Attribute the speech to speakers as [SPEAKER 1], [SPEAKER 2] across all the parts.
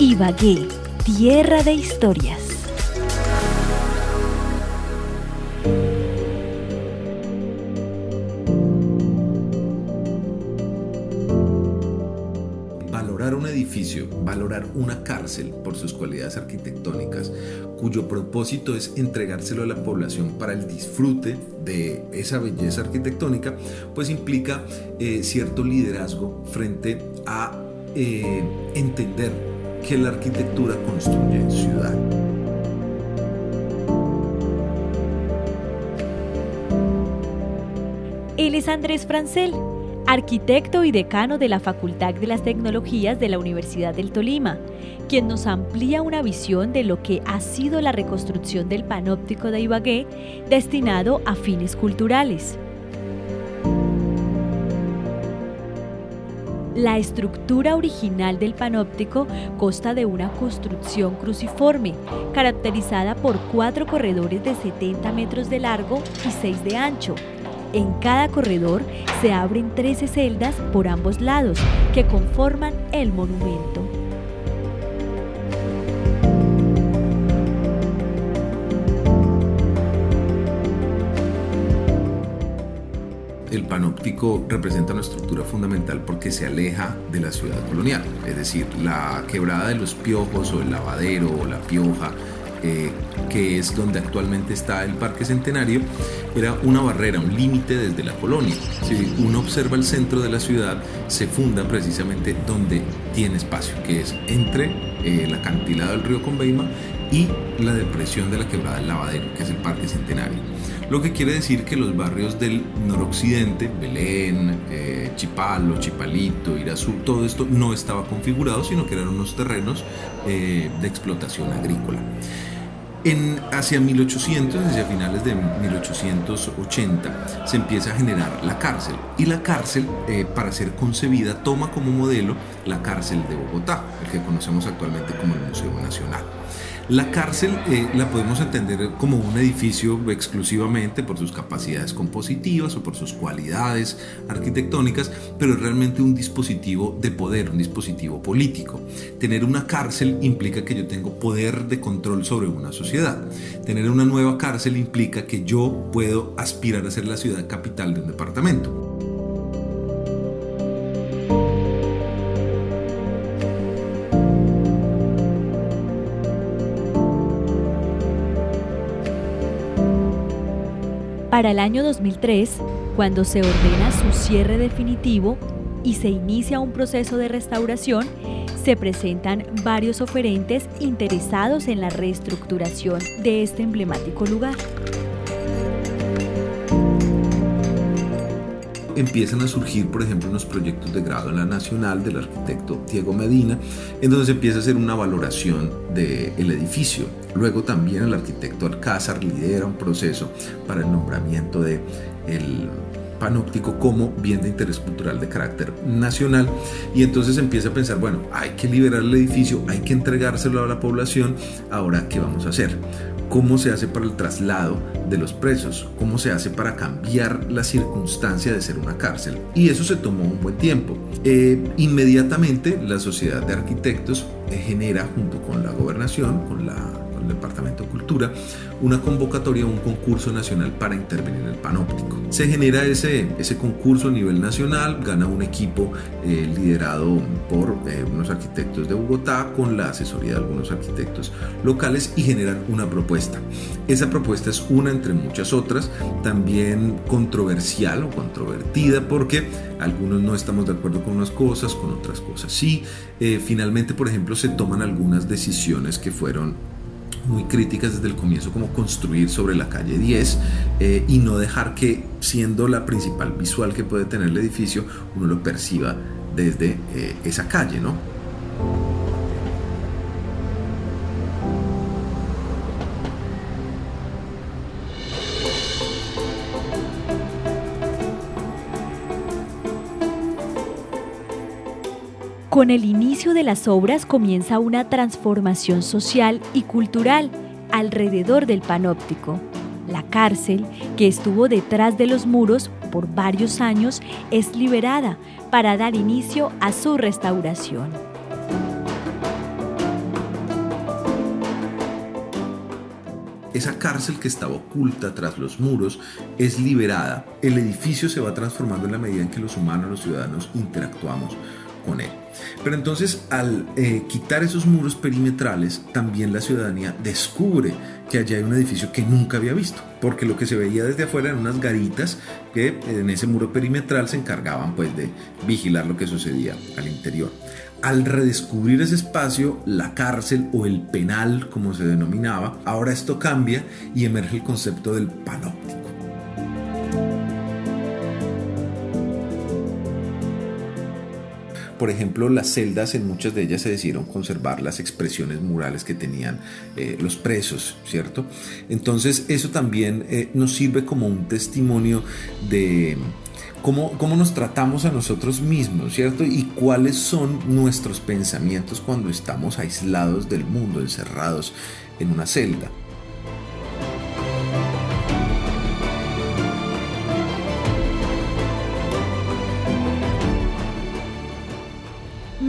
[SPEAKER 1] Ibagué, tierra de historias.
[SPEAKER 2] Valorar un edificio, valorar una cárcel por sus cualidades arquitectónicas, cuyo propósito es entregárselo a la población para el disfrute de esa belleza arquitectónica, pues implica eh, cierto liderazgo frente a eh, entender que la arquitectura construye ciudad.
[SPEAKER 1] Él es Andrés Francel, arquitecto y decano de la Facultad de las Tecnologías de la Universidad del Tolima, quien nos amplía una visión de lo que ha sido la reconstrucción del panóptico de Ibagué destinado a fines culturales. La estructura original del panóptico consta de una construcción cruciforme, caracterizada por cuatro corredores de 70 metros de largo y 6 de ancho. En cada corredor se abren 13 celdas por ambos lados que conforman el monumento.
[SPEAKER 2] El panóptico representa una estructura fundamental porque se aleja de la ciudad colonial, es decir, la quebrada de los piojos o el lavadero o la pioja, eh, que es donde actualmente está el Parque Centenario, era una barrera, un límite desde la colonia. Si uno observa el centro de la ciudad, se funda precisamente donde tiene espacio, que es entre eh, el acantilado del río Conveima y la depresión de la quebrada del Lavadero, que es el Parque Centenario. Lo que quiere decir que los barrios del noroccidente, Belén, eh, Chipalo, Chipalito, Irazú, todo esto no estaba configurado, sino que eran unos terrenos eh, de explotación agrícola. En, hacia 1800, hacia finales de 1880, se empieza a generar la cárcel. Y la cárcel, eh, para ser concebida, toma como modelo la cárcel de Bogotá, el que conocemos actualmente como el Museo Nacional. La cárcel eh, la podemos entender como un edificio exclusivamente por sus capacidades compositivas o por sus cualidades arquitectónicas, pero es realmente un dispositivo de poder, un dispositivo político. Tener una cárcel implica que yo tengo poder de control sobre una sociedad. Tener una nueva cárcel implica que yo puedo aspirar a ser la ciudad capital de un departamento.
[SPEAKER 1] Para el año 2003, cuando se ordena su cierre definitivo y se inicia un proceso de restauración, se presentan varios oferentes interesados en la reestructuración de este emblemático lugar.
[SPEAKER 2] Empiezan a surgir, por ejemplo, unos proyectos de grado en la Nacional del arquitecto Diego Medina, en donde se empieza a hacer una valoración del edificio. Luego también el arquitecto Alcázar lidera un proceso para el nombramiento de el panóptico como bien de interés cultural de carácter nacional y entonces empieza a pensar, bueno, hay que liberar el edificio, hay que entregárselo a la población, ahora ¿qué vamos a hacer? Cómo se hace para el traslado de los presos, cómo se hace para cambiar la circunstancia de ser una cárcel. Y eso se tomó un buen tiempo. Eh, inmediatamente la Sociedad de Arquitectos eh, genera, junto con la gobernación, con la Departamento de Cultura, una convocatoria, un concurso nacional para intervenir en el panóptico. Se genera ese, ese concurso a nivel nacional, gana un equipo eh, liderado por eh, unos arquitectos de Bogotá con la asesoría de algunos arquitectos locales y generan una propuesta. Esa propuesta es una entre muchas otras, también controversial o controvertida porque algunos no estamos de acuerdo con unas cosas, con otras cosas sí. Eh, finalmente, por ejemplo, se toman algunas decisiones que fueron muy críticas desde el comienzo, como construir sobre la calle 10 eh, y no dejar que, siendo la principal visual que puede tener el edificio, uno lo perciba desde eh, esa calle, ¿no?
[SPEAKER 1] Con el inicio de las obras comienza una transformación social y cultural alrededor del panóptico. La cárcel, que estuvo detrás de los muros por varios años, es liberada para dar inicio a su restauración.
[SPEAKER 2] Esa cárcel que estaba oculta tras los muros es liberada. El edificio se va transformando en la medida en que los humanos, los ciudadanos, interactuamos con él. Pero entonces al eh, quitar esos muros perimetrales, también la ciudadanía descubre que allá hay un edificio que nunca había visto, porque lo que se veía desde afuera eran unas garitas que en ese muro perimetral se encargaban pues de vigilar lo que sucedía al interior. Al redescubrir ese espacio, la cárcel o el penal, como se denominaba, ahora esto cambia y emerge el concepto del panóptico. Por ejemplo, las celdas, en muchas de ellas se decidieron conservar las expresiones murales que tenían eh, los presos, ¿cierto? Entonces, eso también eh, nos sirve como un testimonio de Cómo, cómo, nos tratamos a nosotros mismos, ¿cierto? Y cuáles son nuestros pensamientos cuando estamos aislados del mundo, encerrados en una celda.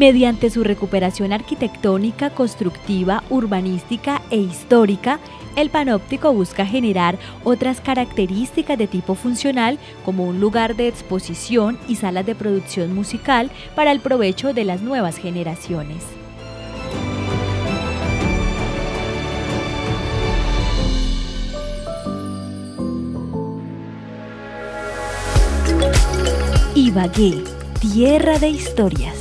[SPEAKER 1] Mediante su recuperación arquitectónica, constructiva, urbanística e histórica, el panóptico busca generar otras características de tipo funcional como un lugar de exposición y salas de producción musical para el provecho de las nuevas generaciones. Ibagué, tierra de historias.